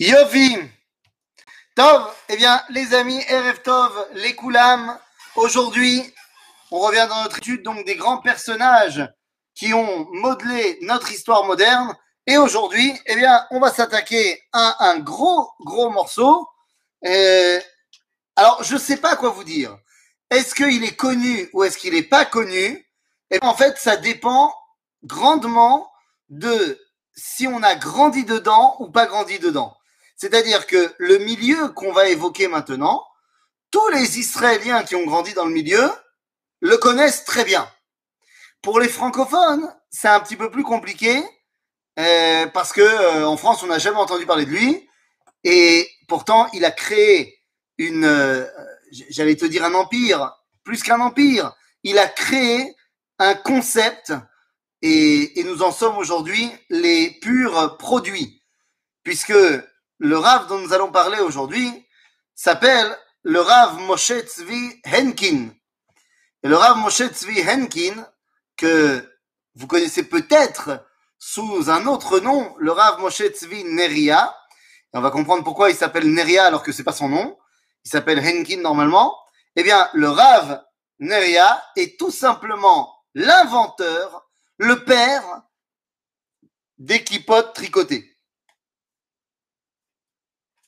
Yovi. Tov, eh bien, les amis, Erev Tov, les Koulam, aujourd'hui, on revient dans notre étude donc des grands personnages qui ont modelé notre histoire moderne. Et aujourd'hui, eh bien, on va s'attaquer à un gros, gros morceau. Euh, alors, je ne sais pas quoi vous dire. Est-ce qu'il est connu ou est-ce qu'il n'est pas connu? Et en fait, ça dépend grandement de si on a grandi dedans ou pas grandi dedans. C'est-à-dire que le milieu qu'on va évoquer maintenant, tous les Israéliens qui ont grandi dans le milieu le connaissent très bien. Pour les francophones, c'est un petit peu plus compliqué euh, parce que euh, en France, on n'a jamais entendu parler de lui et pourtant, il a créé une, euh, j'allais te dire un empire, plus qu'un empire. Il a créé un concept et, et nous en sommes aujourd'hui les purs produits, puisque le Rav dont nous allons parler aujourd'hui s'appelle le Rav Moshe Tzvi Henkin. Et le Rav Moshe Tzvi Henkin, que vous connaissez peut-être sous un autre nom, le Rav Moshe Tzvi Neria. Et on va comprendre pourquoi il s'appelle Neria alors que c'est pas son nom. Il s'appelle Henkin normalement. Eh bien, le Rav Neria est tout simplement l'inventeur, le père des clipotes tricotées.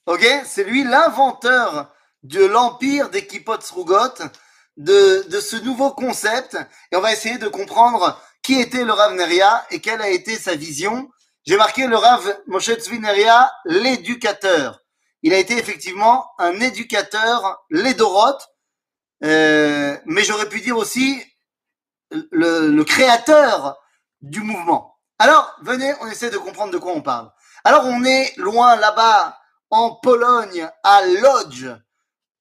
Ok? C'est lui l'inventeur de l'empire des Kipot Srugot, de, de ce nouveau concept. Et on va essayer de comprendre qui était le Rav Neria et quelle a été sa vision. J'ai marqué le Rav Moshe Tzvi Neria, l'éducateur. Il a été effectivement un éducateur, l'édorote, euh, mais j'aurais pu dire aussi le, le créateur du mouvement. Alors, venez, on essaie de comprendre de quoi on parle. Alors, on est loin là-bas en Pologne, à Lodz.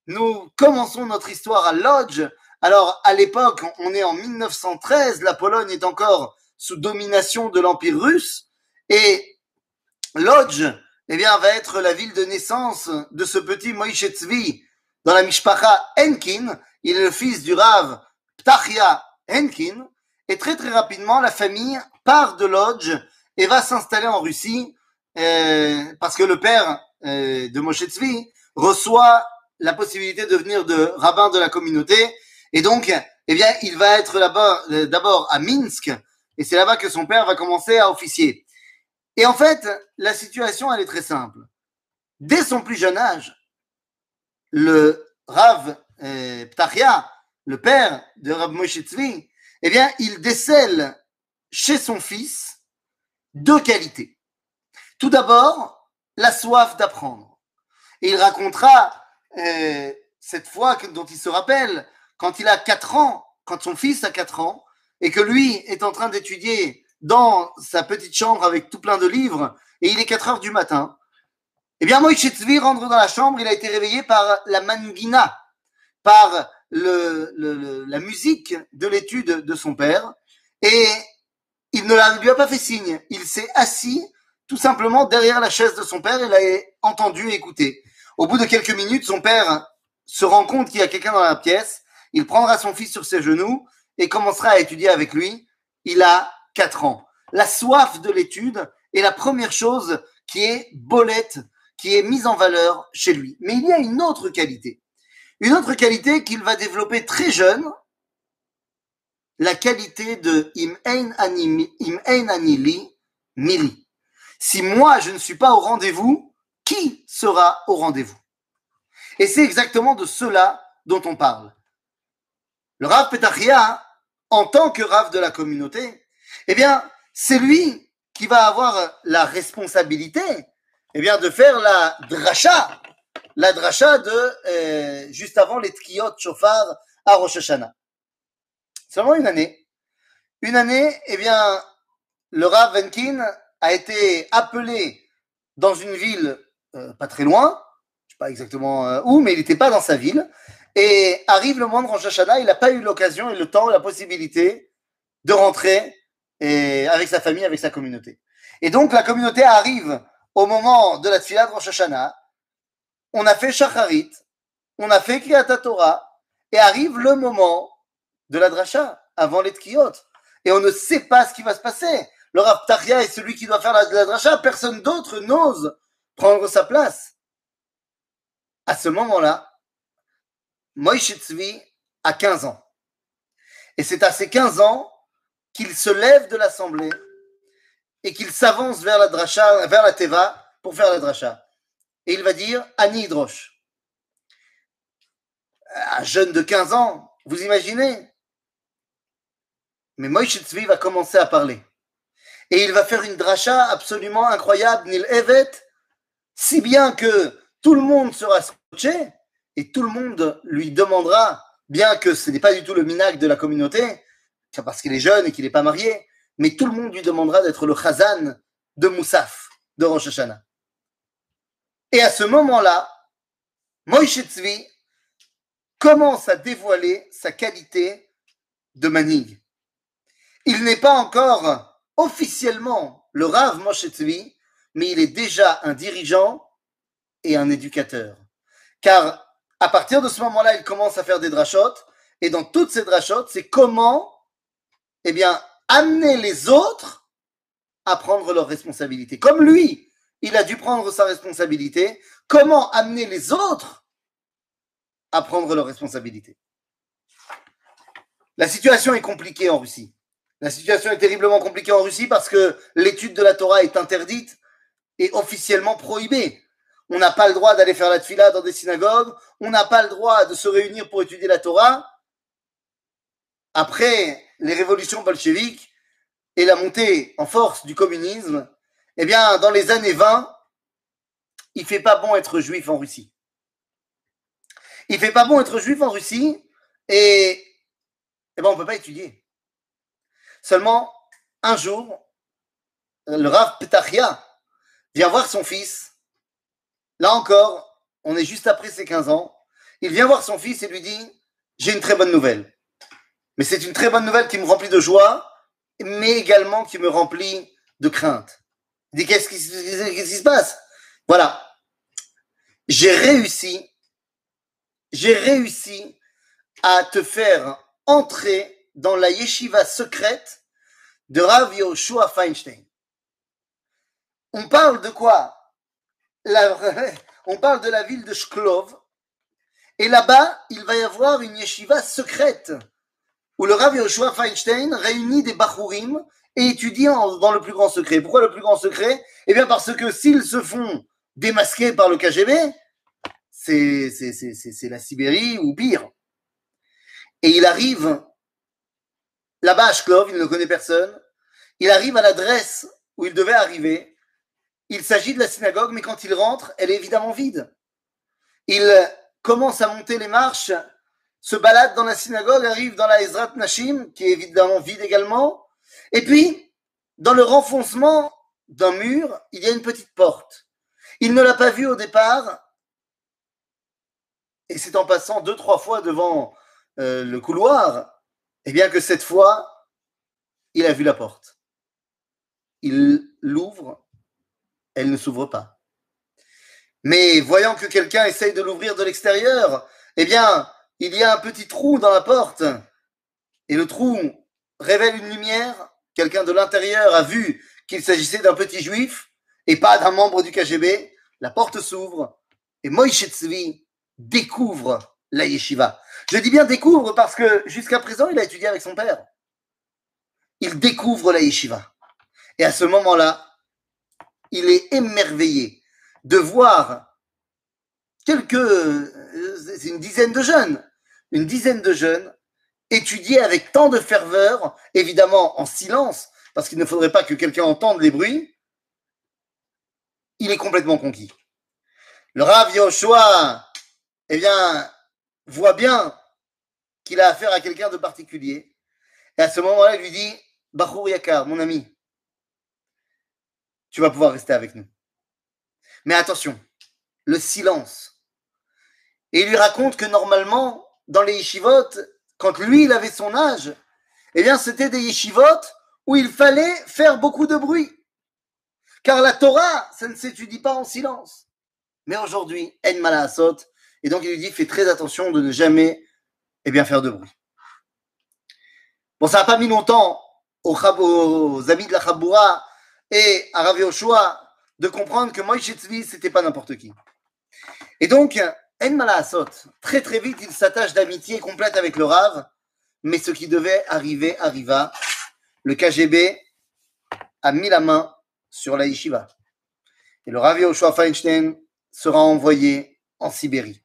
Nous commençons notre histoire à Lodz. Alors, à l'époque, on est en 1913, la Pologne est encore sous domination de l'Empire russe, et Lodz, eh bien, va être la ville de naissance de ce petit Moïse Tzvi dans la Mishpacha Henkin. Il est le fils du Rav Ptachia Henkin, et très très rapidement, la famille part de Lodz et va s'installer en Russie, euh, parce que le père euh, de Moshe Tzvi reçoit la possibilité de devenir de rabbin de la communauté. Et donc, eh bien, il va être là-bas euh, d'abord à Minsk, et c'est là-bas que son père va commencer à officier. Et en fait, la situation, elle est très simple. Dès son plus jeune âge, le Rav euh, Ptachia, le père de Rav Moshe Tzvi, eh bien, il décèle chez son fils deux qualités. Tout d'abord, la soif d'apprendre. Et il racontera euh, cette fois dont il se rappelle, quand il a 4 ans, quand son fils a 4 ans, et que lui est en train d'étudier dans sa petite chambre avec tout plein de livres, et il est 4 heures du matin. Eh bien, Moïse Tzvi rentre dans la chambre, il a été réveillé par la mangina, par la musique de l'étude de son père, et il ne lui a pas fait signe. Il s'est assis tout simplement derrière la chaise de son père, il a entendu et écouté. Au bout de quelques minutes, son père se rend compte qu'il y a quelqu'un dans la pièce, il prendra son fils sur ses genoux et commencera à étudier avec lui. Il a quatre ans. La soif de l'étude est la première chose qui est bolette, qui est mise en valeur chez lui. Mais il y a une autre qualité. Une autre qualité qu'il va développer très jeune, la qualité de im ein anili mili. Si moi, je ne suis pas au rendez-vous, qui sera au rendez-vous? Et c'est exactement de cela dont on parle. Le Rav Petachia, en tant que Rav de la communauté, eh bien, c'est lui qui va avoir la responsabilité eh bien, de faire la dracha, la dracha de euh, juste avant les tkiyot shofar à Rosh Hashanah. Seulement une année. Une année, eh bien, le Rav Venkin a été appelé dans une ville euh, pas très loin, je sais pas exactement euh, où, mais il n'était pas dans sa ville. Et arrive le moment de Rosh Hashanah, il n'a pas eu l'occasion et le temps, la possibilité de rentrer avec sa famille, avec sa communauté. Et donc la communauté arrive au moment de la tfila de Rosh Hashanah. On a fait Shacharit, on a fait Kriyat et arrive le moment de la dracha, avant les tkiyot. Et on ne sait pas ce qui va se passer le Rav est celui qui doit faire la, la personne d'autre n'ose prendre sa place. À ce moment-là, Moïse Tzvi a 15 ans. Et c'est à ses 15 ans qu'il se lève de l'assemblée et qu'il s'avance vers la dracha, vers la teva pour faire la dracha. Et il va dire Ani Hidrosh. Un jeune de 15 ans, vous imaginez? Mais Moïse Tzvi va commencer à parler. Et il va faire une dracha absolument incroyable, Nil Evet, si bien que tout le monde sera scotché et tout le monde lui demandera, bien que ce n'est pas du tout le minac de la communauté, parce qu'il est jeune et qu'il n'est pas marié, mais tout le monde lui demandera d'être le chazan de Moussaf, de Rosh Hashanah. Et à ce moment-là, Moïse Tzvi commence à dévoiler sa qualité de manig. Il n'est pas encore officiellement le Rav Moshe Tzvi, mais il est déjà un dirigeant et un éducateur. Car à partir de ce moment-là, il commence à faire des drachotes, et dans toutes ces drachotes, c'est comment, eh bien, amener les autres à prendre leurs responsabilités. Comme lui, il a dû prendre sa responsabilité, comment amener les autres à prendre leurs responsabilités? La situation est compliquée en Russie. La situation est terriblement compliquée en Russie parce que l'étude de la Torah est interdite et officiellement prohibée. On n'a pas le droit d'aller faire la tfila dans des synagogues. On n'a pas le droit de se réunir pour étudier la Torah. Après les révolutions bolcheviques et la montée en force du communisme, eh bien, dans les années 20, il fait pas bon être juif en Russie. Il fait pas bon être juif en Russie et eh ben, on peut pas étudier. Seulement, un jour, le Rav Petachia vient voir son fils. Là encore, on est juste après ses 15 ans. Il vient voir son fils et lui dit J'ai une très bonne nouvelle. Mais c'est une très bonne nouvelle qui me remplit de joie, mais également qui me remplit de crainte. Il dit Qu'est-ce qui, se passe? Voilà. J'ai réussi, j'ai réussi à te faire entrer dans la yeshiva secrète de Rav Yoshua Feinstein. On parle de quoi? On parle de la ville de Shklov. Et là-bas, il va y avoir une yeshiva secrète où le Rav Yoshua Feinstein réunit des Bachurim et étudie dans le plus grand secret. Pourquoi le plus grand secret? Eh bien parce que s'ils se font démasquer par le KGB, c'est la Sibérie ou pire. Et il arrive là-bas à Shklov, il ne connaît personne. Il arrive à l'adresse où il devait arriver. Il s'agit de la synagogue, mais quand il rentre, elle est évidemment vide. Il commence à monter les marches, se balade dans la synagogue, arrive dans la Ezrat Nashim, qui est évidemment vide également. Et puis, dans le renfoncement d'un mur, il y a une petite porte. Il ne l'a pas vue au départ, et c'est en passant deux, trois fois devant euh, le couloir, et bien que cette fois, il a vu la porte. Il l'ouvre, elle ne s'ouvre pas. Mais voyant que quelqu'un essaye de l'ouvrir de l'extérieur, eh bien, il y a un petit trou dans la porte. Et le trou révèle une lumière. Quelqu'un de l'intérieur a vu qu'il s'agissait d'un petit juif et pas d'un membre du KGB. La porte s'ouvre et Moïse Tzvi découvre la yeshiva. Je dis bien découvre parce que jusqu'à présent, il a étudié avec son père. Il découvre la yeshiva. Et à ce moment-là, il est émerveillé de voir quelques, une dizaine de jeunes, une dizaine de jeunes étudier avec tant de ferveur, évidemment en silence, parce qu'il ne faudrait pas que quelqu'un entende les bruits. Il est complètement conquis. Le Rav Yoshua, eh bien, voit bien qu'il a affaire à quelqu'un de particulier. Et à ce moment-là, il lui dit Bachour Yakar, mon ami, tu vas pouvoir rester avec nous. Mais attention, le silence. Et il lui raconte que normalement, dans les yeshivot, quand lui, il avait son âge, eh bien, c'était des yeshivot où il fallait faire beaucoup de bruit. Car la Torah, ça ne s'étudie pas en silence. Mais aujourd'hui, En Malasot, et donc il lui dit, fais très attention de ne jamais eh bien, faire de bruit. Bon, ça n'a pas mis longtemps aux, amis de la Chaboura et à Rav Yoshua de comprendre que Moïse Tzvi, c'était pas n'importe qui. Et donc, En Malaasot, très très vite, il s'attache d'amitié complète avec le Rav, mais ce qui devait arriver arriva. Le KGB a mis la main sur la. Et le Rav Yoshua Feinstein sera envoyé en Sibérie.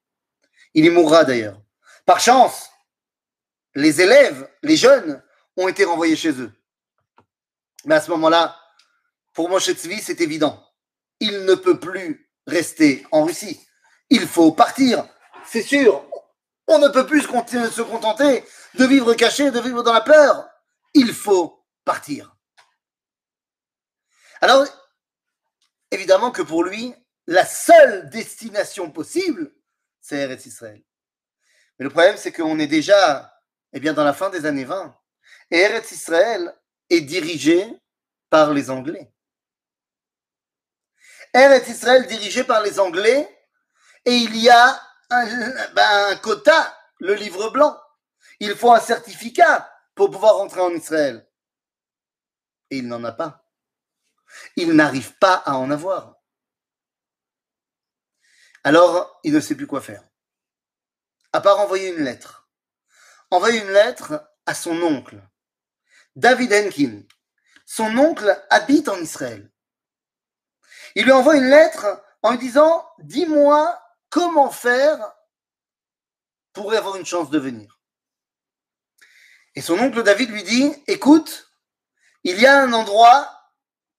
Il y mourra d'ailleurs. Par chance, les élèves, les jeunes, ont été renvoyés chez eux. Mais à ce moment-là, pour Moshe Tzvi, c'est évident. Il ne peut plus rester en Russie. Il faut partir. C'est sûr. On ne peut plus se contenter de vivre caché, de vivre dans la peur. Il faut partir. Alors, évidemment que pour lui, la seule destination possible, c'est Eretz Israël. Mais le problème, c'est qu'on est déjà eh bien, dans la fin des années 20. Et Eretz Israël est dirigé par les Anglais. Eretz Israël dirigé par les Anglais, et il y a un, ben, un quota, le livre blanc. Il faut un certificat pour pouvoir rentrer en Israël. Et il n'en a pas. Il n'arrive pas à en avoir. Alors, il ne sait plus quoi faire. À part envoyer une lettre envoie une lettre à son oncle, David Henkin. Son oncle habite en Israël. Il lui envoie une lettre en lui disant Dis-moi comment faire pour avoir une chance de venir. Et son oncle David lui dit Écoute, il y a un endroit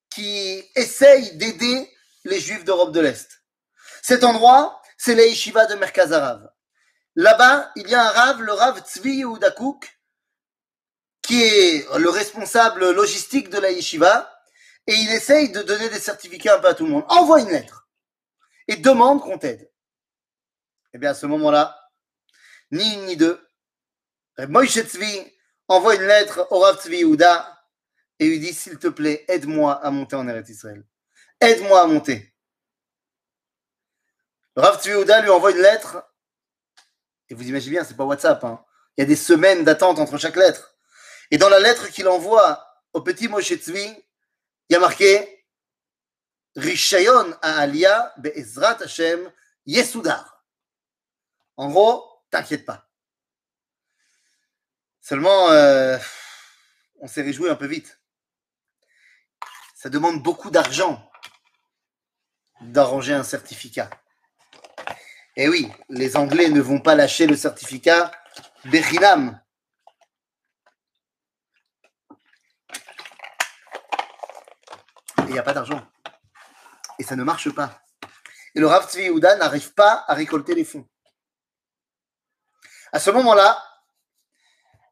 qui essaye d'aider les juifs d'Europe de l'Est. Cet endroit, c'est la yeshiva de Merkaz Là-bas, il y a un rave, le rave Tzvi Udakouk, qui est le responsable logistique de la yeshiva, et il essaye de donner des certificats un peu à tout le monde. Envoie une lettre et demande qu'on t'aide. Eh bien, à ce moment-là, ni une ni deux, Moïse Tzvi envoie une lettre au Rav Tzvi Uda et lui dit S'il te plaît, aide-moi à monter en Eretz Israël. Aide-moi à monter. Rav Tzvi Uda lui envoie une lettre et vous imaginez bien, c'est pas WhatsApp. Hein. Il y a des semaines d'attente entre chaque lettre. Et dans la lettre qu'il envoie au petit Moshe Tzvi, il y a marqué Rishayon Alia Be'ezrat Hashem Yesudar. En gros, t'inquiète pas. Seulement, euh, on s'est réjoui un peu vite. Ça demande beaucoup d'argent d'arranger un certificat. Eh oui, les Anglais ne vont pas lâcher le certificat Bechinam. Il n'y a pas d'argent. Et ça ne marche pas. Et le Rav Tzvi n'arrive pas à récolter les fonds. À ce moment-là,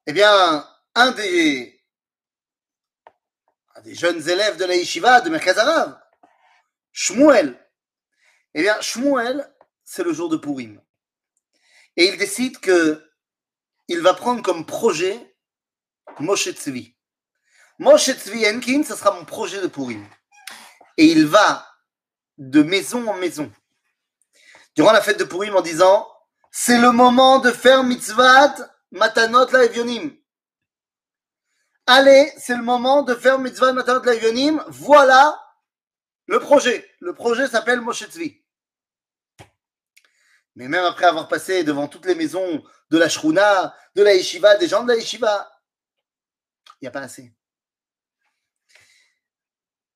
eh bien, un des, jeunes élèves de la yeshiva de Merkaz Arav, Shmuel, eh bien, Shmuel c'est le jour de Purim. Et il décide que il va prendre comme projet Moshe Tzvi. Moshe Tzvi Enkin, ce sera mon projet de Purim. Et il va de maison en maison durant la fête de Purim en disant c'est le moment de faire mitzvat matanot la evionim. Allez, c'est le moment de faire mitzvat matanot la evionim. Voilà le projet. Le projet s'appelle Moshe Tzvi. Mais même après avoir passé devant toutes les maisons de la Shruna, de la Yeshiva, des gens de la Yeshiva, il n'y a pas assez.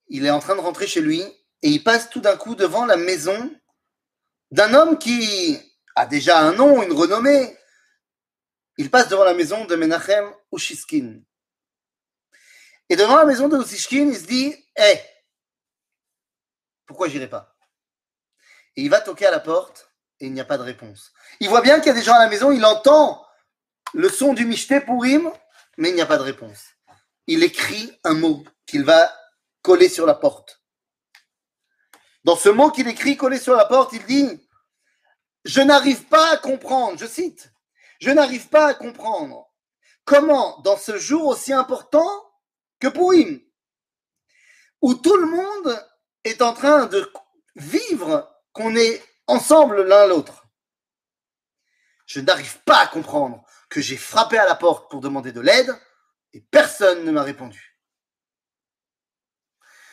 Il est en train de rentrer chez lui et il passe tout d'un coup devant la maison d'un homme qui a déjà un nom, une renommée. Il passe devant la maison de Menachem Ushiskin. Et devant la maison de Ushiskin, il se dit Hé, pourquoi j'irai pas? Et il va toquer à la porte et il n'y a pas de réponse. Il voit bien qu'il y a des gens à la maison, il entend le son du Mishté Purim, mais il n'y a pas de réponse. Il écrit un mot qu'il va coller sur la porte. Dans ce mot qu'il écrit collé sur la porte, il dit Je n'arrive pas à comprendre, je cite, je n'arrive pas à comprendre comment, dans ce jour aussi important que Purim, où tout le monde est en train de vivre qu'on est ensemble l'un l'autre. Je n'arrive pas à comprendre que j'ai frappé à la porte pour demander de l'aide et personne ne m'a répondu.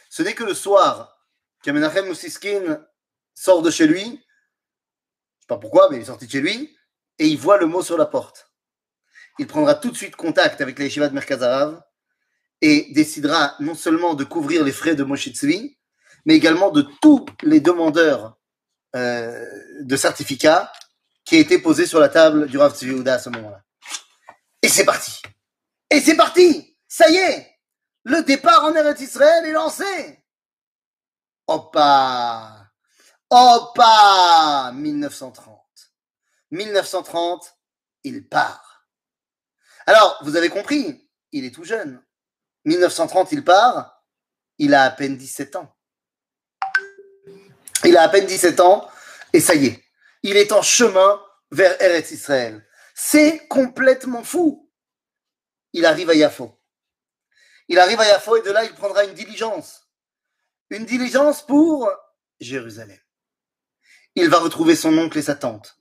Ce n'est que le soir que Menachem Moussiskin sort de chez lui. Je sais pas pourquoi, mais il est sorti de chez lui. Et il voit le mot sur la porte. Il prendra tout de suite contact avec les de Merkazarav et décidera non seulement de couvrir les frais de Moshe Tzvi, mais également de tous les demandeurs euh, de certificats qui étaient posés sur la table du Rav Tzvi à ce moment-là. Et c'est parti. Et c'est parti. Ça y est. Le départ en Eretz Israël est lancé. Hoppa. Hoppa. 1930. 1930, il part. Alors, vous avez compris, il est tout jeune. 1930, il part. Il a à peine 17 ans. Il a à peine 17 ans et ça y est, il est en chemin vers Eretz Israël. C'est complètement fou. Il arrive à Yafo. Il arrive à Yafo et de là, il prendra une diligence. Une diligence pour Jérusalem. Il va retrouver son oncle et sa tante.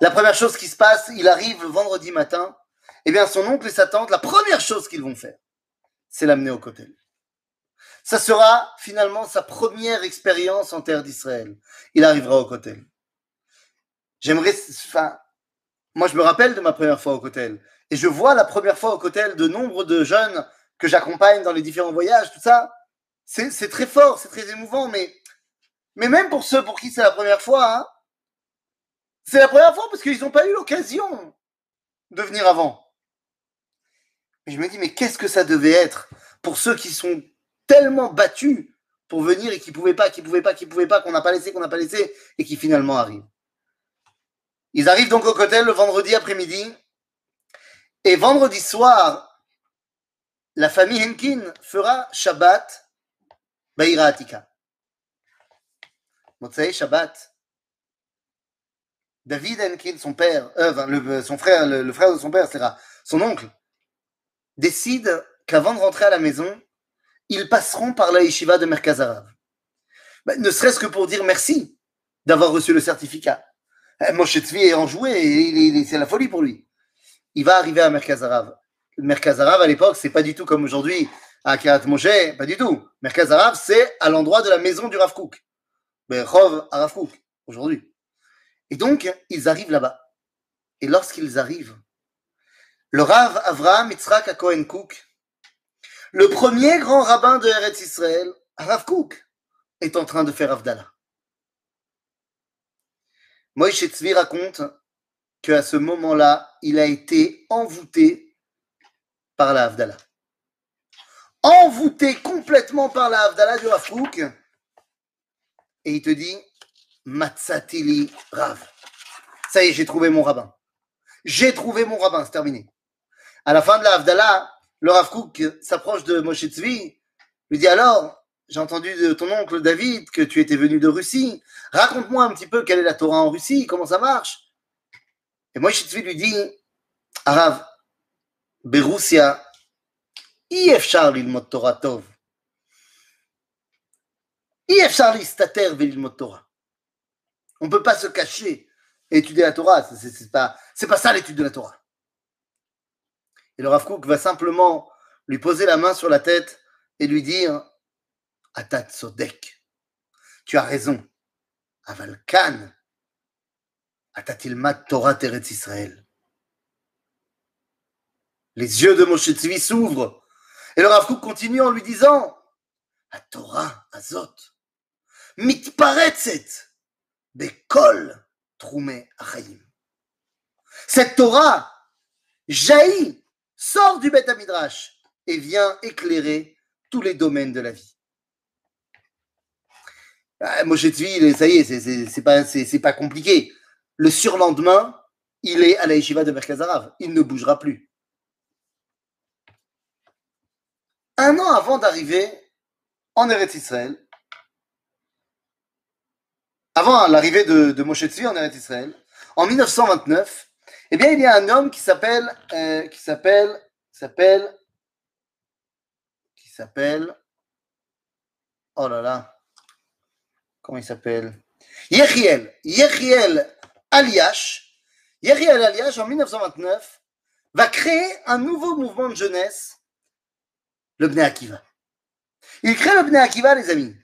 La première chose qui se passe, il arrive le vendredi matin. Eh bien, son oncle et sa tante, la première chose qu'ils vont faire, c'est l'amener au cotel. Ça sera finalement sa première expérience en terre d'Israël. Il arrivera au cotel. J'aimerais, enfin, moi je me rappelle de ma première fois au cotel. Et je vois la première fois au cotel de nombre de jeunes que j'accompagne dans les différents voyages, tout ça. C'est très fort, c'est très émouvant, mais, mais même pour ceux pour qui c'est la première fois, hein, c'est la première fois parce qu'ils n'ont pas eu l'occasion de venir avant. Et je me dis, mais qu'est-ce que ça devait être pour ceux qui sont tellement battus pour venir et qui pouvaient pas, qui pouvaient pas, qui pouvaient pas, qu'on n'a pas laissé, qu'on n'a pas laissé, et qui finalement arrivent. Ils arrivent donc au cotel le vendredi après-midi, et vendredi soir, la famille Henkin fera Shabbat Baïra Atika. Motsai Shabbat. David Henkin, son père, euh, son frère, le, le frère de son père, c'est son oncle, décide qu'avant de rentrer à la maison, ils passeront par la yeshiva de Merkazarav. Ben, ne serait-ce que pour dire merci d'avoir reçu le certificat. Eh, Moshe Tzvi est enjoué, et c'est la folie pour lui. Il va arriver à Merkazarav. Merkazarav, à l'époque, c'est pas du tout comme aujourd'hui à Kirat Moshe, pas du tout. Merkazarav, c'est à l'endroit de la maison du Rav Kook. Ben, à Rav Kook, aujourd'hui. Et donc, ils arrivent là-bas. Et lorsqu'ils arrivent, le Rav Avraham Yitzhak Cohen Cook, le premier grand rabbin de Eretz Israël, Rav Kook, est en train de faire Avdallah. Moïse Tzvi raconte qu'à ce moment-là, il a été envoûté par la. Envoûté complètement par la Avdallah du Rav Kook. Et il te dit, Matsatili Rav. Ça y est, j'ai trouvé mon rabbin. J'ai trouvé mon rabbin, c'est terminé. À la fin de la le Rav Kook s'approche de Moshe Tzvi, lui dit alors, j'ai entendu de ton oncle David que tu étais venu de Russie, raconte-moi un petit peu quelle est la Torah en Russie, comment ça marche. Et Moshe Tzvi lui dit, Arav, Berussia, Iefchar l'ilmot Torah Tov? Torah? On ne peut pas se cacher et étudier la Torah. Ce n'est pas, pas ça l'étude de la Torah. Et le Rav Kook va simplement lui poser la main sur la tête et lui dire Atat Sodek, tu as raison. Avalkan, Atatilmat Torah Teretz Israël. Les yeux de Moshe Tzvi s'ouvrent et le Rav Kook continue en lui disant La Torah Azot, mitparetzet, bekol trume achayim. Cette Torah jaillit sort du Beth Midrash et vient éclairer tous les domaines de la vie. Ah, Moshe ça y est, c'est pas, pas compliqué. Le surlendemain, il est à la yeshiva de Merkazarav. Il ne bougera plus. Un an avant d'arriver en Eretz Israël, avant l'arrivée de, de Moshe en Eretz Israël, en 1929, eh bien, il y a un homme qui s'appelle, euh, qui s'appelle, s'appelle, qui s'appelle, oh là là, comment il s'appelle? Yechiel, Yechiel Aliash, Yechiel Aliash, en 1929, va créer un nouveau mouvement de jeunesse, le Bnei Akiva. Il crée le Bnei Akiva, les amis.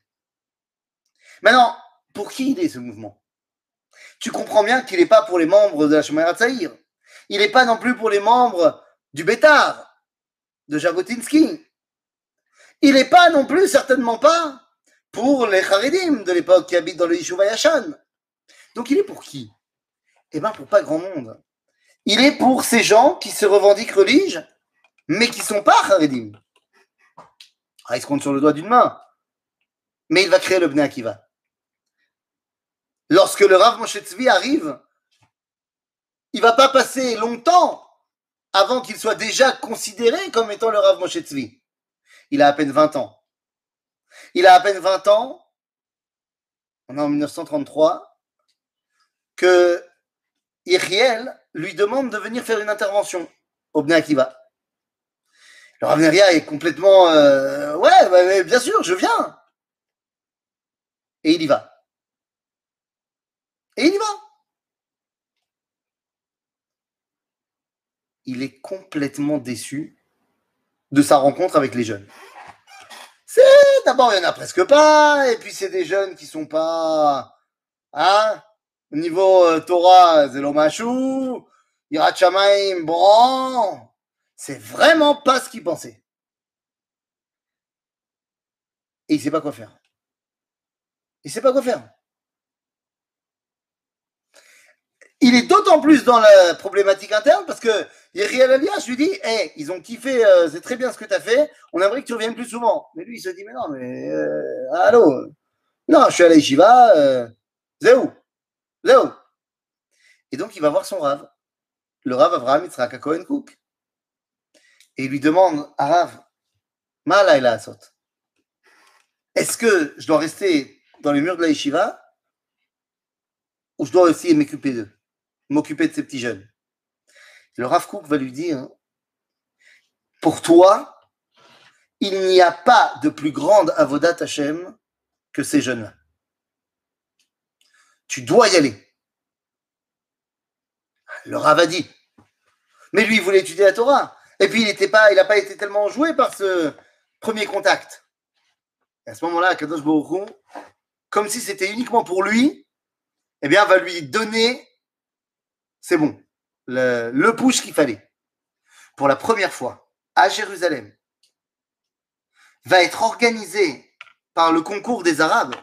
Maintenant, pour qui il est ce mouvement? Tu comprends bien qu'il n'est pas pour les membres de la Shemara Tsaïr. Il n'est pas non plus pour les membres du Bétar, de Jabotinsky. Il n'est pas non plus, certainement pas, pour les Haredim de l'époque qui habitent dans le Yishuva Yashan. Donc il est pour qui? Eh bien pour pas grand monde. Il est pour ces gens qui se revendiquent religieux, mais qui sont pas Haredim. Ah, il se compte sur le doigt d'une main. Mais il va créer le Bnei Akiva. Lorsque le Rav Moshe Tzvi arrive, il va pas passer longtemps avant qu'il soit déjà considéré comme étant le Rav Moshe Tzvi. Il a à peine 20 ans. Il a à peine 20 ans, on est en 1933, que Iriel lui demande de venir faire une intervention au Bnei Akiva. Le Rav Neria est complètement euh, ouais, bien sûr, je viens. Et il y va. Et il y va. Il est complètement déçu de sa rencontre avec les jeunes. C'est d'abord il y en a presque pas, et puis c'est des jeunes qui sont pas, hein, au niveau euh, Torah, Zelomachou, Irachamaim, bon, c'est vraiment pas ce qu'il pensait. Et il sait pas quoi faire. Il sait pas quoi faire. Il est d'autant plus dans la problématique interne parce que Yeriel Elias lui dit hey, ils ont kiffé, euh, c'est très bien ce que tu as fait, on aimerait que tu reviennes plus souvent. Mais lui, il se dit mais non, mais euh, allô? Non, je suis à l'Eshiva, euh, Zéou. Et donc, il va voir son Rav, le Rav Abraham Yitzhak Cohen Cook. Et il lui demande à Rav, Malaïla Asot, est-ce que je dois rester dans les murs de la yeshiva ou je dois aussi m'occuper d'eux, m'occuper de ces petits jeunes Le Rav Kook va lui dire Pour toi, il n'y a pas de plus grande avodat Hashem que ces jeunes-là. Tu dois y aller. Le Rav a dit. Mais lui, il voulait étudier la Torah. Et puis, il n'a pas, pas été tellement joué par ce premier contact. Et à ce moment-là, Kadosh Baruch comme si c'était uniquement pour lui, eh bien, va lui donner, c'est bon, le, push qu'il fallait. Pour la première fois, à Jérusalem, va être organisé par le concours des Arabes,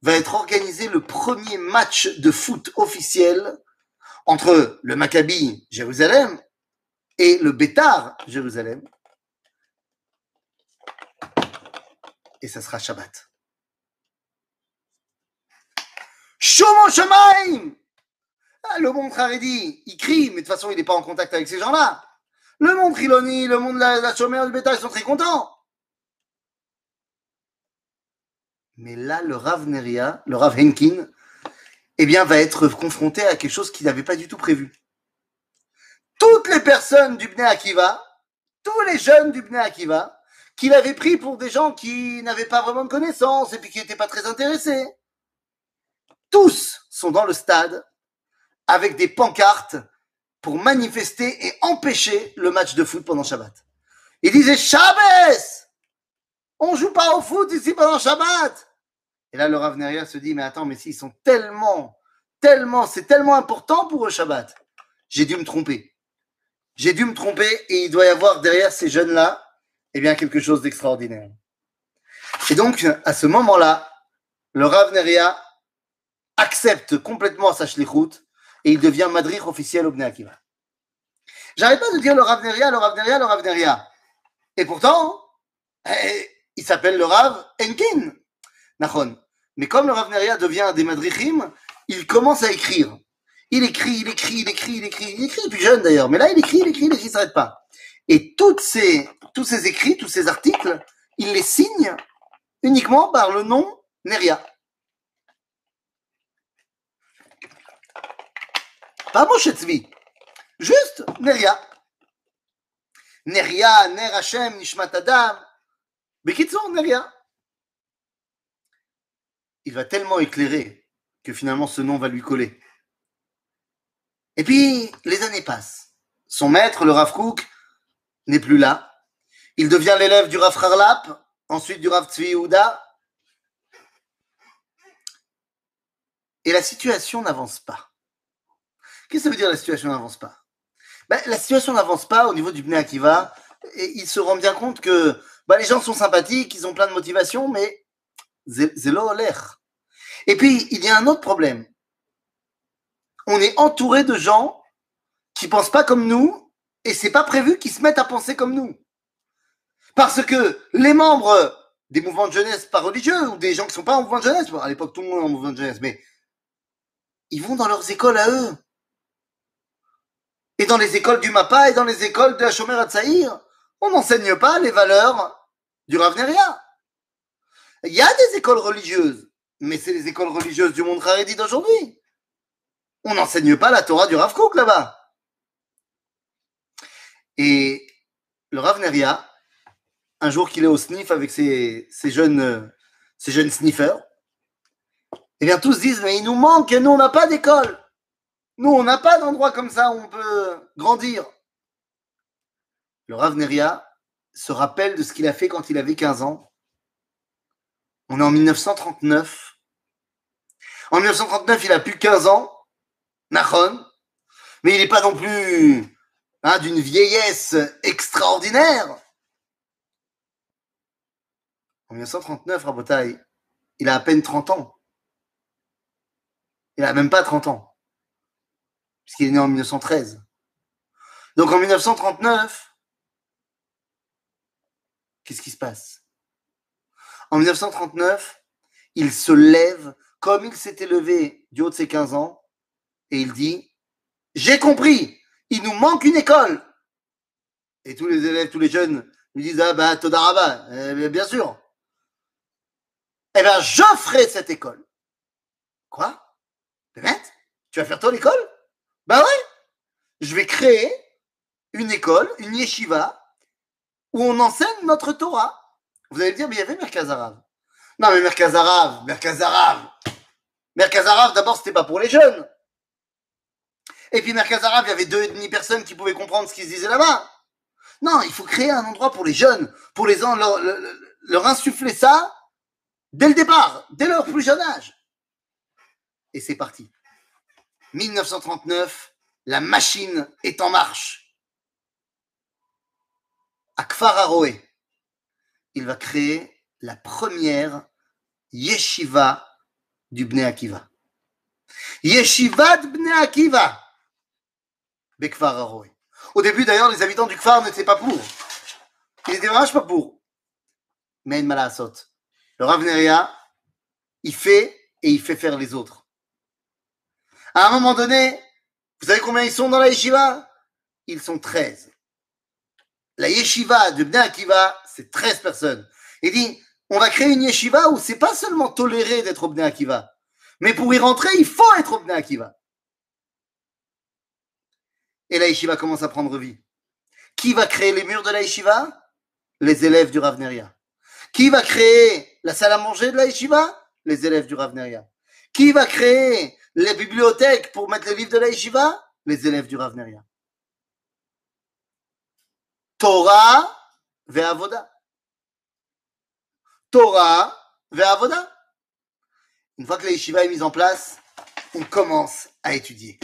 va être organisé le premier match de foot officiel entre le Maccabi Jérusalem et le Bétar Jérusalem. Et ça sera Shabbat. Shomo Shamaim ah, Le monde Haredi, il crie, mais de toute façon, il n'est pas en contact avec ces gens-là. Le monde Triloni, le monde de la, chômeur du bétail sont très contents. Mais là, le Rav Neria, le Rav Henkin, eh bien, va être confronté à quelque chose qu'il n'avait pas du tout prévu. Toutes les personnes du Bnei Akiva, tous les jeunes du Bnei Akiva, qu'il avait pris pour des gens qui n'avaient pas vraiment de connaissances et puis qui n'étaient pas très intéressés, tous sont dans le stade avec des pancartes pour manifester et empêcher le match de foot pendant Shabbat. Ils disaient Shabbat On joue pas au foot ici pendant Shabbat Et là, le Rav se dit Mais attends, mais s'ils sont tellement, tellement, c'est tellement important pour eux Shabbat, j'ai dû me tromper. J'ai dû me tromper et il doit y avoir derrière ces jeunes-là, eh bien, quelque chose d'extraordinaire. Et donc, à ce moment-là, le Rav accepte complètement sa shlichut et il devient madrich officiel au Bnei Akiva. J'arrête pas de dire le Rav Neria, le Rav Neria, le Rav Neria. Et pourtant, eh, il s'appelle le Rav Enkin. Nachon. Mais comme le Rav Neria devient des madrichim, il commence à écrire. Il écrit, il écrit, il écrit, il écrit, il écrit, plus jeune d'ailleurs. Mais là, il écrit, il écrit, il écrit, il s'arrête pas. Et toutes ces, tous ces écrits, tous ces articles, il les signe uniquement par le nom Neria. Juste Neria. Neria, Ner Hashem, Nishmat Adam. Bekitson, Neria? Il va tellement éclairer que finalement ce nom va lui coller. Et puis, les années passent. Son maître, le Rav Kook, n'est plus là. Il devient l'élève du Rav Harlap, ensuite du Rav Tzvi. Et la situation n'avance pas. Qu'est-ce que ça veut dire la situation n'avance pas? Ben, La situation n'avance pas au niveau du Bnei Akiva. Et il se rend bien compte que ben, les gens sont sympathiques, ils ont plein de motivation, mais zélo l'air. Et puis, il y a un autre problème. On est entouré de gens qui pensent pas comme nous, et c'est pas prévu qu'ils se mettent à penser comme nous. Parce que les membres des mouvements de jeunesse pas religieux, ou des gens qui sont pas en mouvement de jeunesse, à l'époque tout le monde est en mouvement de jeunesse, mais ils vont dans leurs écoles à eux. Et dans les écoles du MAPA et dans les écoles de la Shomer Hatzaïr, on n'enseigne pas les valeurs du Ravneria. Il y a des écoles religieuses, mais c'est les écoles religieuses du monde Haredi d'aujourd'hui. On n'enseigne pas la Torah du Rav Kook là-bas. Et le Ravneria, un jour qu'il est au sniff avec ses, jeunes, ses jeunes sniffers, eh bien tous disent, mais il nous manque, nous on n'a pas d'école. Nous on n'a pas d'endroit comme ça où on peut grandir. Le Ravneria se rappelle de ce qu'il a fait quand il avait 15 ans. On est en 1939. En 1939, il a plus 15 ans, Nahon, mais il n'est pas non plus hein, d'une vieillesse extraordinaire. En 1939, Rabotai, il a à peine 30 ans. Il n'a même pas 30 ans, puisqu'il est né en 1913. Donc en 1939, qu'est-ce qui se passe? En 1939, il se lève comme il s'était levé du haut de ses 15 ans, et il dit, j'ai compris, il nous manque une école. Et tous les élèves, tous les jeunes lui disent, ah bah, Todaraba, eh bien sûr. Eh bien, je ferai cette école. Quoi? Tu vas faire toi l'école Ben ouais. Je vais créer une école, une yeshiva, où on enseigne notre Torah. Vous allez me dire, mais il y avait Merkaz Arav. Non, mais Merkaz Arav, Merkaz Arav. Merkaz Arav, d'abord, c'était pas pour les jeunes. Et puis Merkaz Arav, il y avait deux et demi personnes qui pouvaient comprendre ce qu'ils disaient là-bas. Non, il faut créer un endroit pour les jeunes, pour les leur, leur insuffler ça dès le départ, dès leur plus jeune âge. Et c'est parti. 1939, la machine est en marche. À Kfar il va créer la première yeshiva du Bnei Akiva. Yeshiva de Bnei Akiva. Bekfar Au début, d'ailleurs, les habitants du Kfar n'étaient pas pour. Ils étaient vraiment pas pour. Mais malasot. Le Rav il fait et il fait faire les autres. À un moment donné, vous savez combien ils sont dans la yeshiva? Ils sont 13. La yeshiva de Bnei Akiva, c'est 13 personnes. Il dit, on va créer une yeshiva où c'est pas seulement toléré d'être au Bnei Akiva, mais pour y rentrer, il faut être au Bnei Akiva. Et la yeshiva commence à prendre vie. Qui va créer les murs de la yeshiva? Les élèves du Rav qui va créer la salle à manger de la yeshiva? Les élèves du Rav Qui va créer les bibliothèques pour mettre les livres de la yeshiva? Les élèves du Rav Torah ve'avoda. Torah ve'avoda. Une fois que la yeshiva est mise en place, on commence à étudier.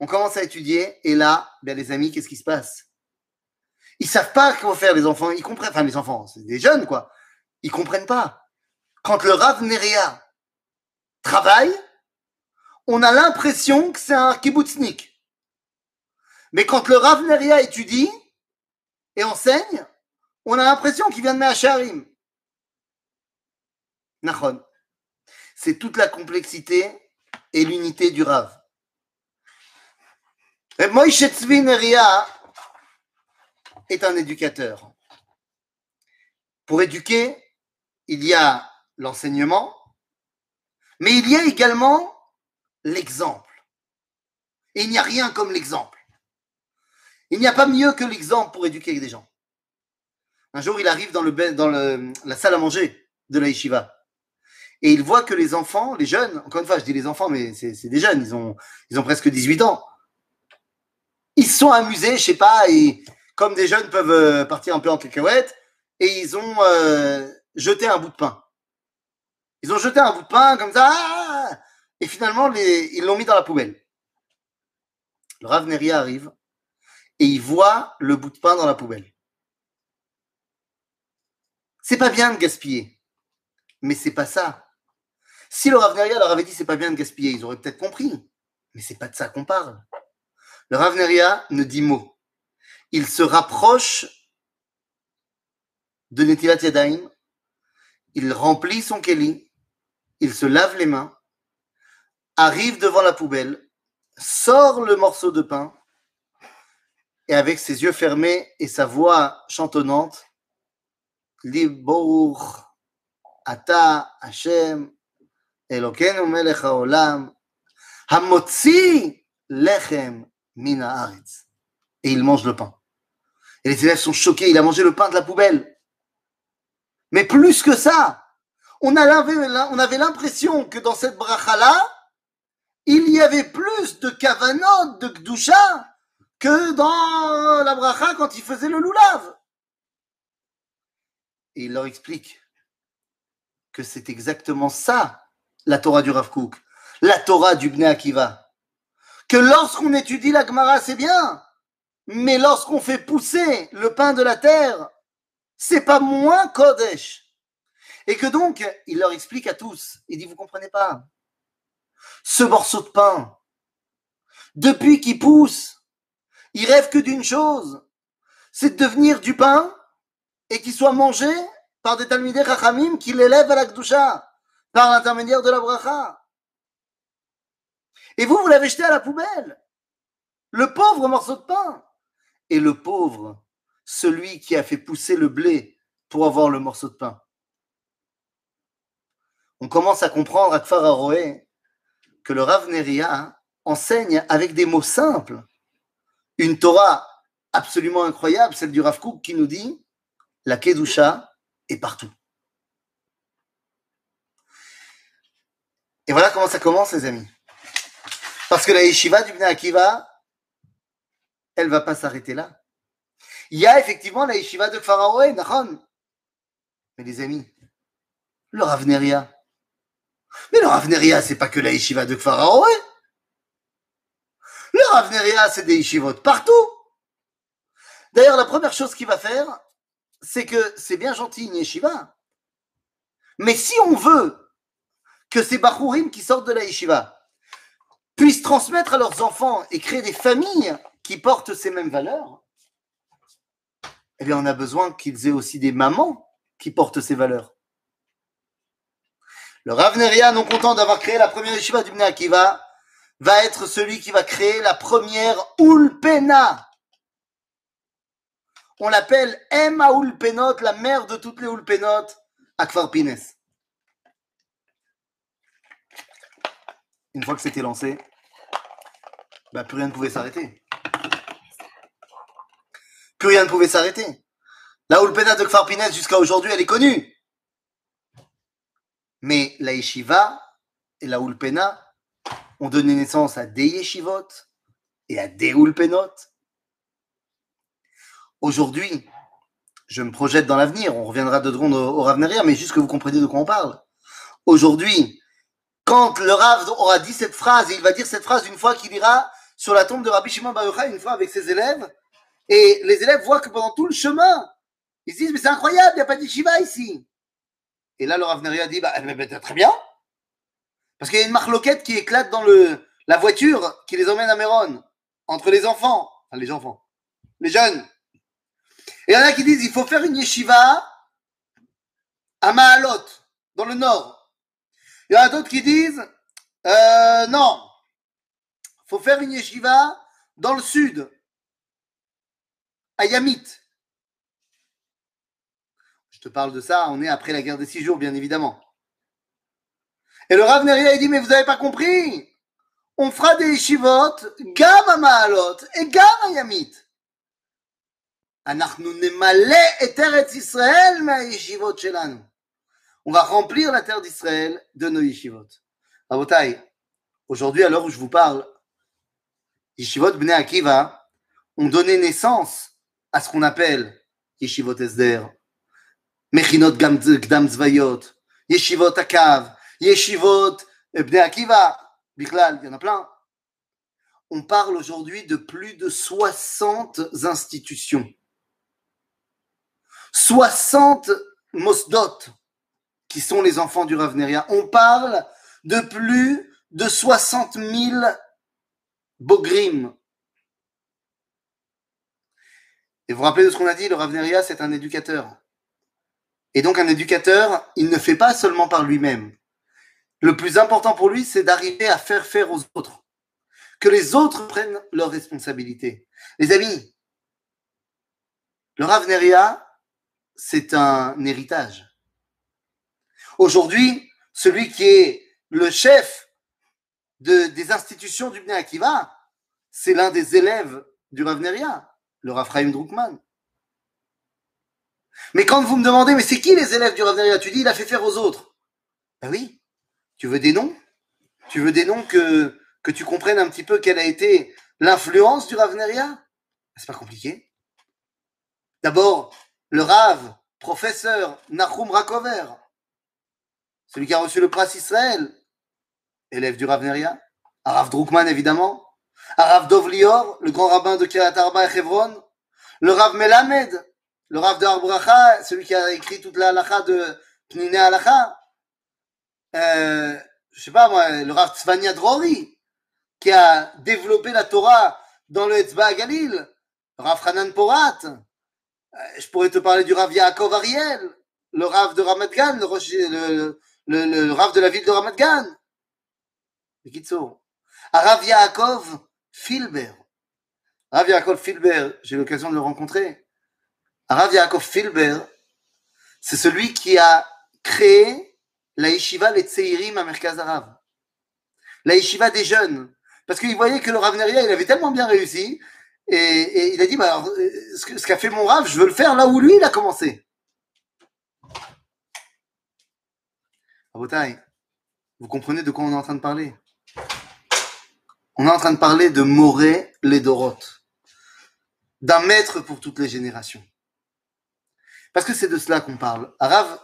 On commence à étudier et là, bien les amis, qu'est-ce qui se passe? Ils savent pas comment faire les enfants. Ils comprennent, enfin les enfants, c'est des jeunes quoi. Ils comprennent pas. Quand le Rav Neria travaille, on a l'impression que c'est un kibbutznik. Mais quand le Rav Neria étudie et enseigne, on a l'impression qu'il vient de Mehacharim. Nachon. C'est toute la complexité et l'unité du Rav. Moïse Neria, est un éducateur. Pour éduquer, il y a l'enseignement, mais il y a également l'exemple. Et il n'y a rien comme l'exemple. Il n'y a pas mieux que l'exemple pour éduquer des gens. Un jour, il arrive dans, dans la salle à manger de la yeshiva. Et il voit que les enfants, les jeunes, encore une fois, je dis les enfants, mais c'est des jeunes, ils ont, ils ont presque 18 ans. Ils se sont amusés, je sais pas, et comme des jeunes peuvent euh, partir un peu en cacahuète, et ils ont euh, jeté un bout de pain. Ils ont jeté un bout de pain comme ça, Et finalement, ils l'ont mis dans la poubelle. Le Rav Neria arrive et il voit le bout de pain dans la poubelle. C'est pas bien de gaspiller. Mais c'est pas ça. Si le Rav Neria leur avait dit c'est pas bien de gaspiller, ils auraient peut-être compris. Mais c'est pas de ça qu'on parle. Le Rav Neria ne dit mot. Il se rapproche de Netilat Yadayim. Il remplit son keli. Il se lave les mains. Arrive devant la poubelle. Sort le morceau de pain. Et avec ses yeux fermés et sa voix chantonnante, Ata, Hashem, melech haolam, hamotzi lechem min haaretz. Et il mange le pain. Et les élèves sont choqués, il a mangé le pain de la poubelle. Mais plus que ça, on avait l'impression que dans cette bracha-là, il y avait plus de kavanot, de gdusha, que dans la bracha quand il faisait le loulav. Et il leur explique que c'est exactement ça, la Torah du Rav Kook, la Torah du Bnei Akiva. Que lorsqu'on étudie la Gemara, c'est bien, mais lorsqu'on fait pousser le pain de la terre, c'est pas moins Kodesh. Et que donc, il leur explique à tous, il dit, vous comprenez pas, ce morceau de pain, depuis qu'il pousse, il rêve que d'une chose, c'est de devenir du pain et qu'il soit mangé par des Talmidei Chachamim qui l'élèvent à la Kdusha, par l'intermédiaire de la bracha. Et vous, vous l'avez jeté à la poubelle. Le pauvre morceau de pain. Et le pauvre, celui qui a fait pousser le blé pour avoir le morceau de pain. On commence à comprendre à Kfar le Rav Neria enseigne avec des mots simples une Torah absolument incroyable, celle du Rav Kook qui nous dit la Kedusha est partout. Et voilà comment ça commence, les amis. Parce que la yeshiva du Bnei Akiva, elle va pas s'arrêter là. Il y a effectivement la yeshiva de Kfaraoé, Mais les amis, le Ravneria. Mais le Ravneria, c'est pas que la yeshiva de Kfaraoé. Le Ravneria, c'est des yeshivot partout. D'ailleurs, la première chose qu'il va faire, c'est que c'est bien gentil une yeshiva. Mais si on veut que ces bachourim qui sortent de la yeshiva puissent transmettre à leurs enfants et créer des familles qui portent ces mêmes valeurs, eh bien, on a besoin qu'ils aient aussi des mamans qui portent ces valeurs. Le Rav Neria, non content d'avoir créé la première yeshiva du Bnei va être celui qui va créer la première Ulpena on l'appelle Emma Ulpenot, la mère de toutes les Ulpenot, Akfar Pines. Une fois que c'était lancé, bah, plus rien ne pouvait s'arrêter. Plus rien ne pouvait s'arrêter. La Ulpena de Kfar Pines, jusqu'à aujourd'hui, elle est connue. Mais la Yeshiva et la Ulpena ont donné naissance à des Yeshivot et à des Ulpenot Aujourd'hui, je me projette dans l'avenir, on reviendra de secondes au, Neria, mais juste que vous compreniez de quoi on parle. Aujourd'hui, quand le Rav aura dit cette phrase, et il va dire cette phrase une fois qu'il ira sur la tombe de Rabbi Shimon Bar une fois avec ses élèves, et les élèves voient que pendant tout le chemin, ils se disent, mais c'est incroyable, il n'y a pas d'Ishiva ici. Et là, le Rav Neria dit, bah, très bien, parce qu'il y a une marloquette qui éclate dans le, la voiture qui les emmène à Méron, entre les enfants, enfin les enfants, les jeunes, et il y en a qui disent il faut faire une yeshiva à Mahalot, dans le nord. Il y en a d'autres qui disent euh, non, il faut faire une yeshiva dans le sud, à Yamit. Je te parle de ça, on est après la guerre des six jours, bien évidemment. Et le Rav Neria, il dit, mais vous n'avez pas compris? On fera des yeshivot, gam à Mahalot et gam à Yamit. On va remplir la terre d'Israël de nos yeshivot. Aujourd'hui, à l'heure où je vous parle, yeshivot Bnei Akiva ont donné naissance à ce qu'on appelle yeshivot Esder, Gdam Zvayot, yeshivot Akav, yeshivot Bnei Akiva. Bichlal, il y en a plein. On parle aujourd'hui de plus de 60 institutions. 60 mosdot qui sont les enfants du Ravneria. On parle de plus de 60 000 bogrim. Et vous vous rappelez de ce qu'on a dit, le Ravneria, c'est un éducateur. Et donc un éducateur, il ne fait pas seulement par lui-même. Le plus important pour lui, c'est d'arriver à faire faire aux autres. Que les autres prennent leurs responsabilités. Les amis, le Ravneria, c'est un héritage. Aujourd'hui, celui qui est le chef de, des institutions du Bnei Akiva, c'est l'un des élèves du Ravneria, le Raphaël Druckmann. Mais quand vous me demandez, mais c'est qui les élèves du Ravneria Tu dis, il a fait faire aux autres. Ben oui. Tu veux des noms? Tu veux des noms que, tu comprennes un petit peu quelle a été l'influence du Ravneria C'est pas compliqué. D'abord, le Rav, professeur Nahum Rakover, celui qui a reçu le prince Israël, élève du Ravneria, Arav Drukman évidemment, Arav Dovlior, le grand rabbin de Kiryat Arba et Hebron, le Rav Melamed, le Rav de Arbracha, celui qui a écrit toute la de Pnine halakha, euh, je sais pas le Rav Tzvania Drori, qui a développé la Torah dans le Etzba Galil, le Rav Hanan Porat, euh, je pourrais te parler du Rav Yaakov Ariel, le Rav de Ramat Gan, le, Rav de la ville de Ramat Gan. Rav Yaakov Filber. Rav Yaakov Filber, j'ai l'occasion de le rencontrer. Rav Yaakov Filber, c'est celui qui a créé la yeshiva les Tseirim à Merkaz Arav. La yeshiva des jeunes. Parce qu'il voyait que le Rav Neria, il avait tellement bien réussi. Et, il a dit, bah, alors, ce qu'a fait mon Rav, je veux le faire là où lui, il a commencé. Rabotai, vous comprenez de quoi on est en train de parler? On est en train de parler de Moré Ledorot, d'un maître pour toutes les générations. Parce que c'est de cela qu'on parle. Rav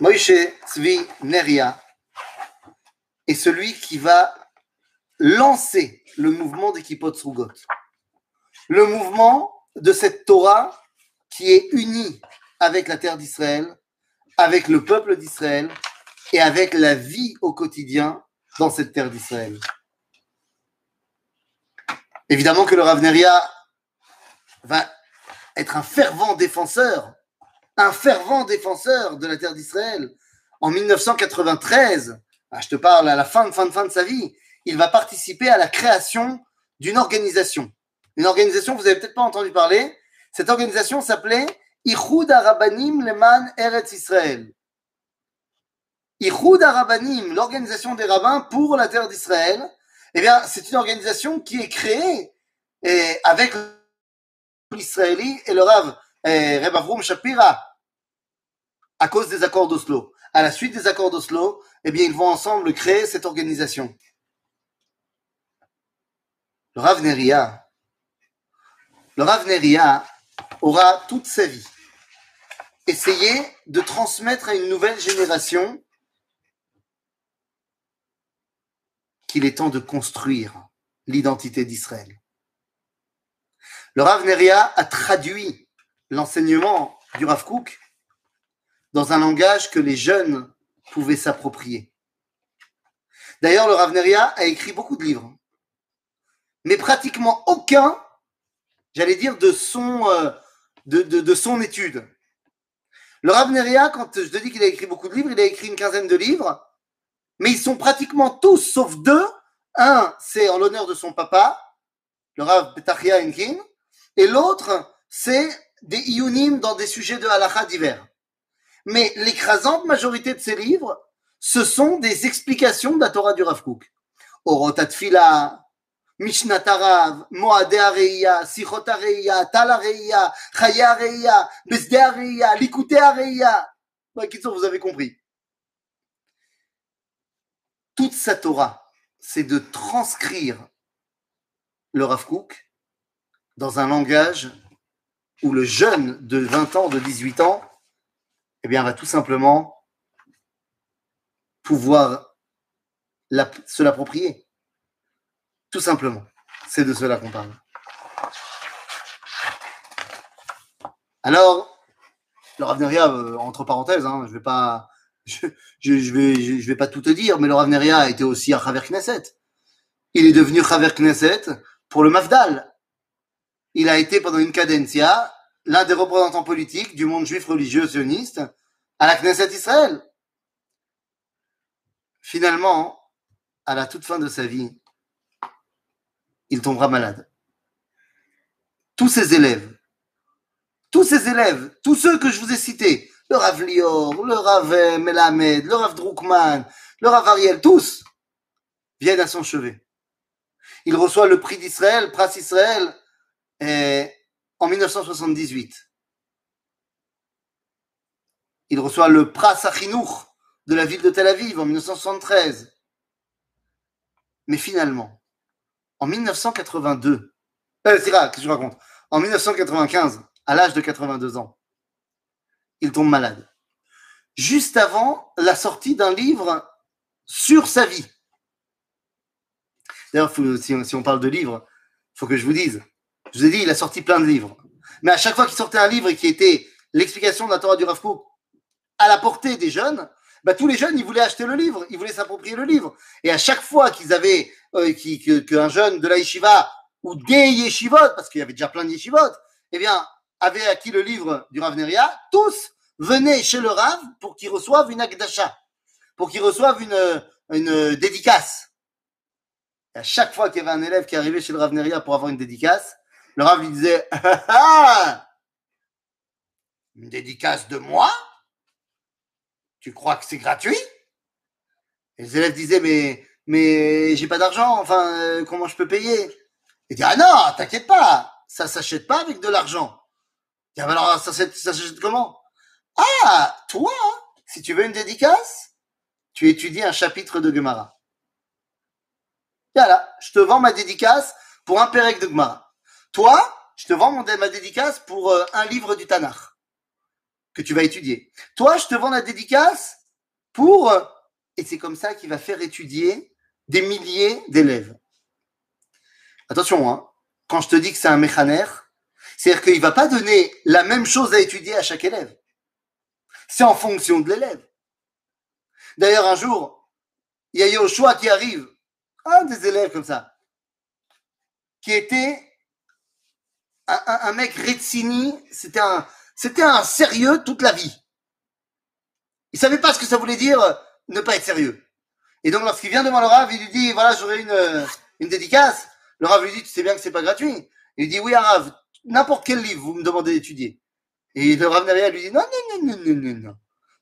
Moïse Tzvi Neria est celui qui va lancer le mouvement des Kippot. Le mouvement de cette Torah qui est unie avec la terre d'Israël, avec le peuple d'Israël et avec la vie au quotidien dans cette terre d'Israël. Évidemment que le Rav Neria va être un fervent défenseur un fervent défenseur de la terre d'Israël. En 1993, ah, je te parle à la fin de, fin fin de sa vie, il va participer à la création d'une organisation. Une organisation, vous n'avez peut-être pas entendu parler. Cette organisation s'appelait Ichud Arabanim Leman Eretz Israël. Ichud Arabanim, l'organisation des rabbins pour la terre d'Israël. Eh bien, c'est une organisation qui est créée et avec l'Israéli et le Rav eh, Reb Shapira, à cause des accords d'Oslo. À la suite des accords d'Oslo, eh bien, ils vont ensemble créer cette organisation. Le Rav Neria, le Rav aura toute sa vie essayé de transmettre à une nouvelle génération qu'il est temps de construire l'identité d'Israël. Le Rav Neria a traduit l'enseignement du Rav Kook dans un langage que les jeunes pouvaient s'approprier. D'ailleurs, le Rav Neria a écrit beaucoup de livres, mais pratiquement aucun, j'allais dire, de son, euh, étude. Le Rav Neria, quand je te dis qu'il a écrit beaucoup de livres, il a écrit une quinzaine de livres, mais ils sont pratiquement tous, sauf deux. Un, c'est en l'honneur de son papa, le Rav Betachia Enkin, et l'autre, c'est des ionim dans des sujets de halakha divers. Mais l'écrasante majorité de ces livres, ce sont des explications de la Torah du Rav Kook. Orotat Fila, Mishnat Arav, Moade Areia, Sichot Areia, Tal Areia, Chaya Areia, Besde Areia, Likute Areia. vous avez compris. Toute sa Torah, c'est de transcrire le Rav Kook dans un langage où le jeune de 20 ans, de 18 ans, eh bien, va tout simplement pouvoir se l'approprier. Tout simplement. C'est de cela qu'on parle. Alors, le Ravneria, euh, entre parenthèses, hein, je vais pas, je, vais, pas tout te dire, mais le Ravneria a été aussi un Chaver Knesset. Il est devenu Chaver Knesset pour le Mafdal. Il a été pendant une cadencia l'un des représentants politiques du monde juif religieux sioniste à la Knesset Israël. Finalement, à la toute fin de sa vie, il tombera malade. Tous ses élèves, tous ses élèves, tous ceux que je vous ai cités, le Rav Lior, le Rav Melamed, le Rav Druckmann, le Rav Ariel, tous viennent à son chevet. Il reçoit le prix d'Israël, Pras Israël, et en 1978. Il reçoit le Pras Achinour de la ville de Tel Aviv en 1973. Mais finalement, en 1982, euh, c'est qu'est-ce que je raconte? En 1995, à l'âge de 82 ans, il tombe malade. Juste avant la sortie d'un livre sur sa vie. D'ailleurs, si, on parle de livres, il faut que je vous dise. Je vous ai dit, il a sorti plein de livres. Mais à chaque fois qu'il sortait un livre qui était l'explication de la Torah du Rav à la portée des jeunes, bah, tous les jeunes, ils voulaient acheter le livre, ils voulaient s'approprier le livre. Et à chaque fois qu'ils avaient, euh, qu'un jeune de la yeshiva ou des yeshivot, parce qu'il y avait déjà plein de yeshivot, eh bien, avait acquis le livre du Rav Neria, tous venaient chez le Rav pour qu'ils reçoivent une akdasha, pour qu'ils reçoivent une, une dédicace. À chaque fois qu'il y avait un élève qui arrivait chez le Rav Neria pour avoir une dédicace, le Rav lui disait, ah, une dédicace de moi? Tu crois que c'est gratuit? Et les élèves disaient, mais, mais j'ai pas d'argent, enfin, euh, comment je peux payer? Il dit, ah non, t'inquiète pas, ça s'achète pas avec de l'argent. Il dit, ah, alors, ça s'achète comment? Ah, toi, si tu veux une dédicace, tu étudies un chapitre de Gemara. Voilà, je te vends ma dédicace pour un Pérec de Gemara. Toi, je te vends ma dédicace pour euh, un livre du Tanakh que tu vas étudier. Toi, je te vends la dédicace pour... Et c'est comme ça qu'il va faire étudier des milliers d'élèves. Attention, hein, quand je te dis que c'est un mécaner, c'est-à-dire qu'il ne va pas donner la même chose à étudier à chaque élève. C'est en fonction de l'élève. D'ailleurs, un jour, il y a Yoshua qui arrive, un des élèves comme ça, qui était un, un, mec Retsini, c'était un, c'était un sérieux toute la vie. Il savait pas ce que ça voulait dire euh, ne pas être sérieux. Et donc, lorsqu'il vient devant le Rav, il lui dit, voilà, j'aurais une, euh, une dédicace. Le Rav lui dit, tu sais bien que c'est pas gratuit. Il lui dit, oui, Rav, n'importe quel livre vous me demandez d'étudier. Et le Rav derrière lui dit, non, non, non, non, non, non,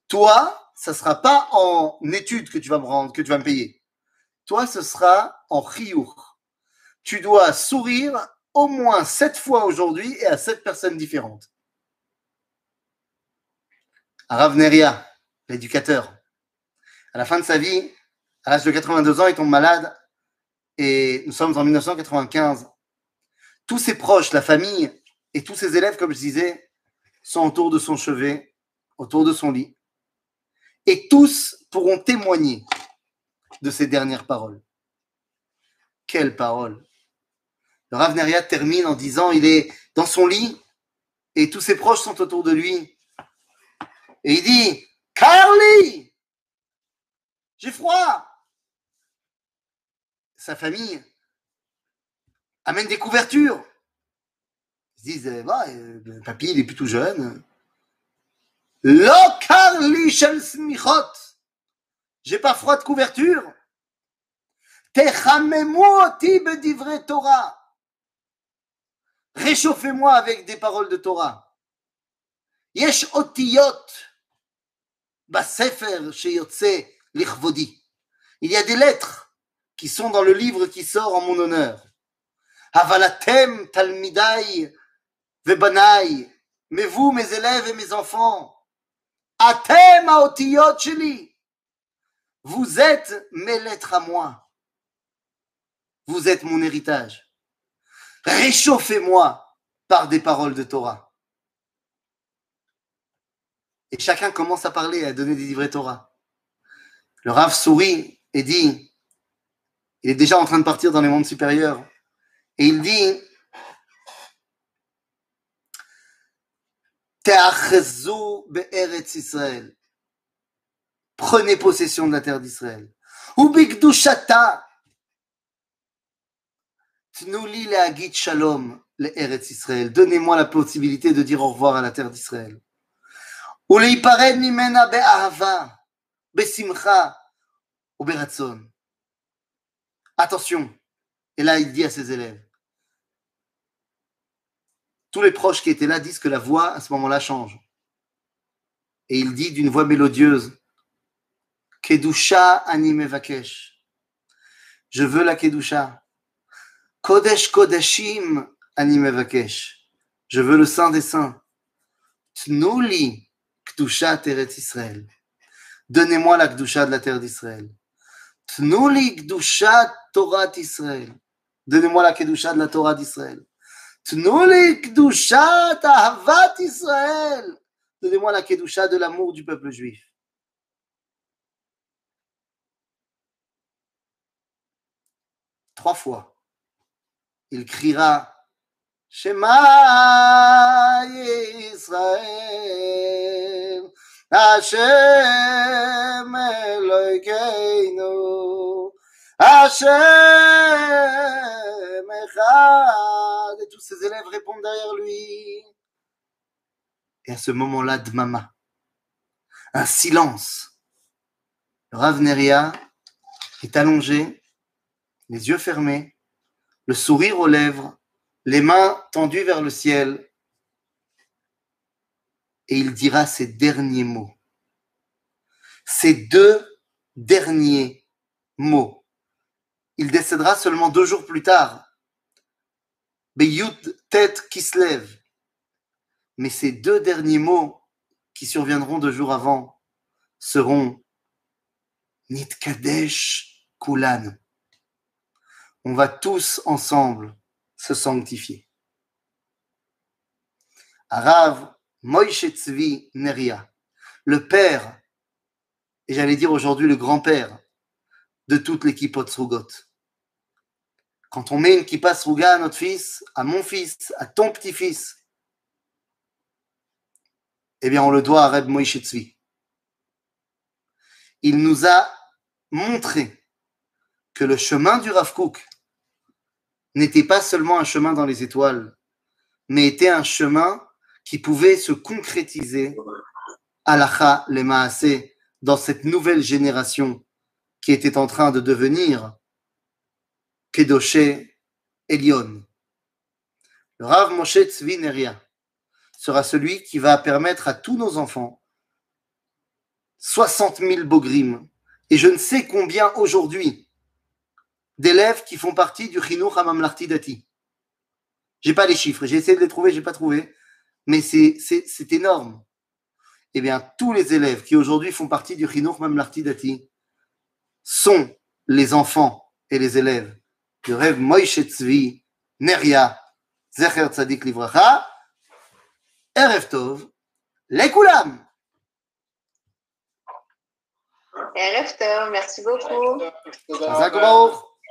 Toi, ça sera pas en études que tu vas me rendre, que tu vas me payer. Toi, ce sera en riour. Tu dois sourire au moins sept fois aujourd'hui et à sept personnes différentes. Rav Neria, l'éducateur. À la fin de sa vie, à l'âge de 82 ans, il tombe malade et nous sommes en 1995. Tous ses proches, la famille et tous ses élèves, comme je disais, sont autour de son chevet, autour de son lit. Et tous pourront témoigner de ses dernières paroles. Quelles paroles Le Rav termine en disant, il est dans son lit et tous ses proches sont autour de lui et il dit, Carly, j'ai froid. Sa famille amène des couvertures. Ils se disent, bah, euh, papy, il est plutôt jeune. Lo Carly shel. J'ai pas froid de couverture. Bedivre Torah. Réchauffez-moi avec des paroles de Torah. Yesh otiyot. Il y a des lettres qui sont dans le livre qui sort en mon honneur. Avalatem talmidai vebanai. Mais vous, mes élèves et mes enfants, atem aotiyot sheli. Vous êtes mes lettres à moi. Vous êtes mon héritage. Réchauffez-moi par des paroles de Torah. Et chacun commence à parler, à donner des livrets Torah. Le Rav sourit et dit, Il est déjà en train de partir dans les mondes supérieurs. Et il dit. Prenez possession de la terre d'Israël. Ubikdushata. Tnouli le shalom le Eretz Israël. Donnez-moi la possibilité de dire au revoir à la terre d'Israël. Ou le mimena be'ahava, be'simcha, ou be'ratzon. Attention. Et là, il dit à ses élèves. Tous les proches qui étaient là disent que la voix à ce moment-là change. Et il dit d'une voix mélodieuse Kedusha anime vakesh. Je veux la Kedusha. Kodesh Kodeshim anime vakesh. Je veux le Saint des Saints. Tnuli Kdusha Teret Israël. Donnez-moi la Kdusha de la terre d'Israël. Tnuli Kdusha Torah d'Israël. Donnez-moi la Kedusha de la Torah d'Israël. Tnuli Kdusha Tahavat Israël. Donnez-moi la Kedusha de l'amour du peuple juif. Trois fois. Il criera Shema Israël, Hashem Elokeinu, Hashem Echad. Et tous ses élèves répondent derrière lui. Et à ce moment-là, Dmama, un silence. Le Rav Neria est allongé, les yeux fermés, le sourire aux lèvres, les mains tendues vers le ciel, et il dira ces derniers mots. Ces deux derniers mots. Il décédera seulement deux jours plus tard. Beyout tête qui se lève. Mais ces deux derniers mots qui surviendront deux jours avant seront Nitkadesh Kulan. On va tous ensemble se sanctifier. Arav Moïse Tzvi Neria, le père, et j'allais dire aujourd'hui le grand-père de toute l'équipe Otsrugot. Quand on met une kippa sruga à notre fils, à mon fils, à ton petit-fils, eh bien on le doit à Reb Moïse Tzvi. Il nous a montré que le chemin du Rav n'était pas seulement un chemin dans les étoiles, mais était un chemin qui pouvait se concrétiser alacha les maasé dans cette nouvelle génération qui était en train de devenir Kedoshé Elion. Le Rav Moshe Tzvi Neria sera celui qui va permettre à tous nos enfants 60 000 bogrim et je ne sais combien aujourd'hui d'élèves qui font partie du Chinuch Hamamlarti Dati. J'ai pas les chiffres, j'ai essayé de les trouver, j'ai pas trouvé, mais c'est, c'est, énorme. Eh bien, tous les élèves qui aujourd'hui font partie du Chinuch Mamlarti Dati sont les enfants et les élèves du rêve Moïse Tzvi, Neria, Zecher Tzadik Livracha, Erev Tov, Lekulam. Erev Tov, merci beaucoup.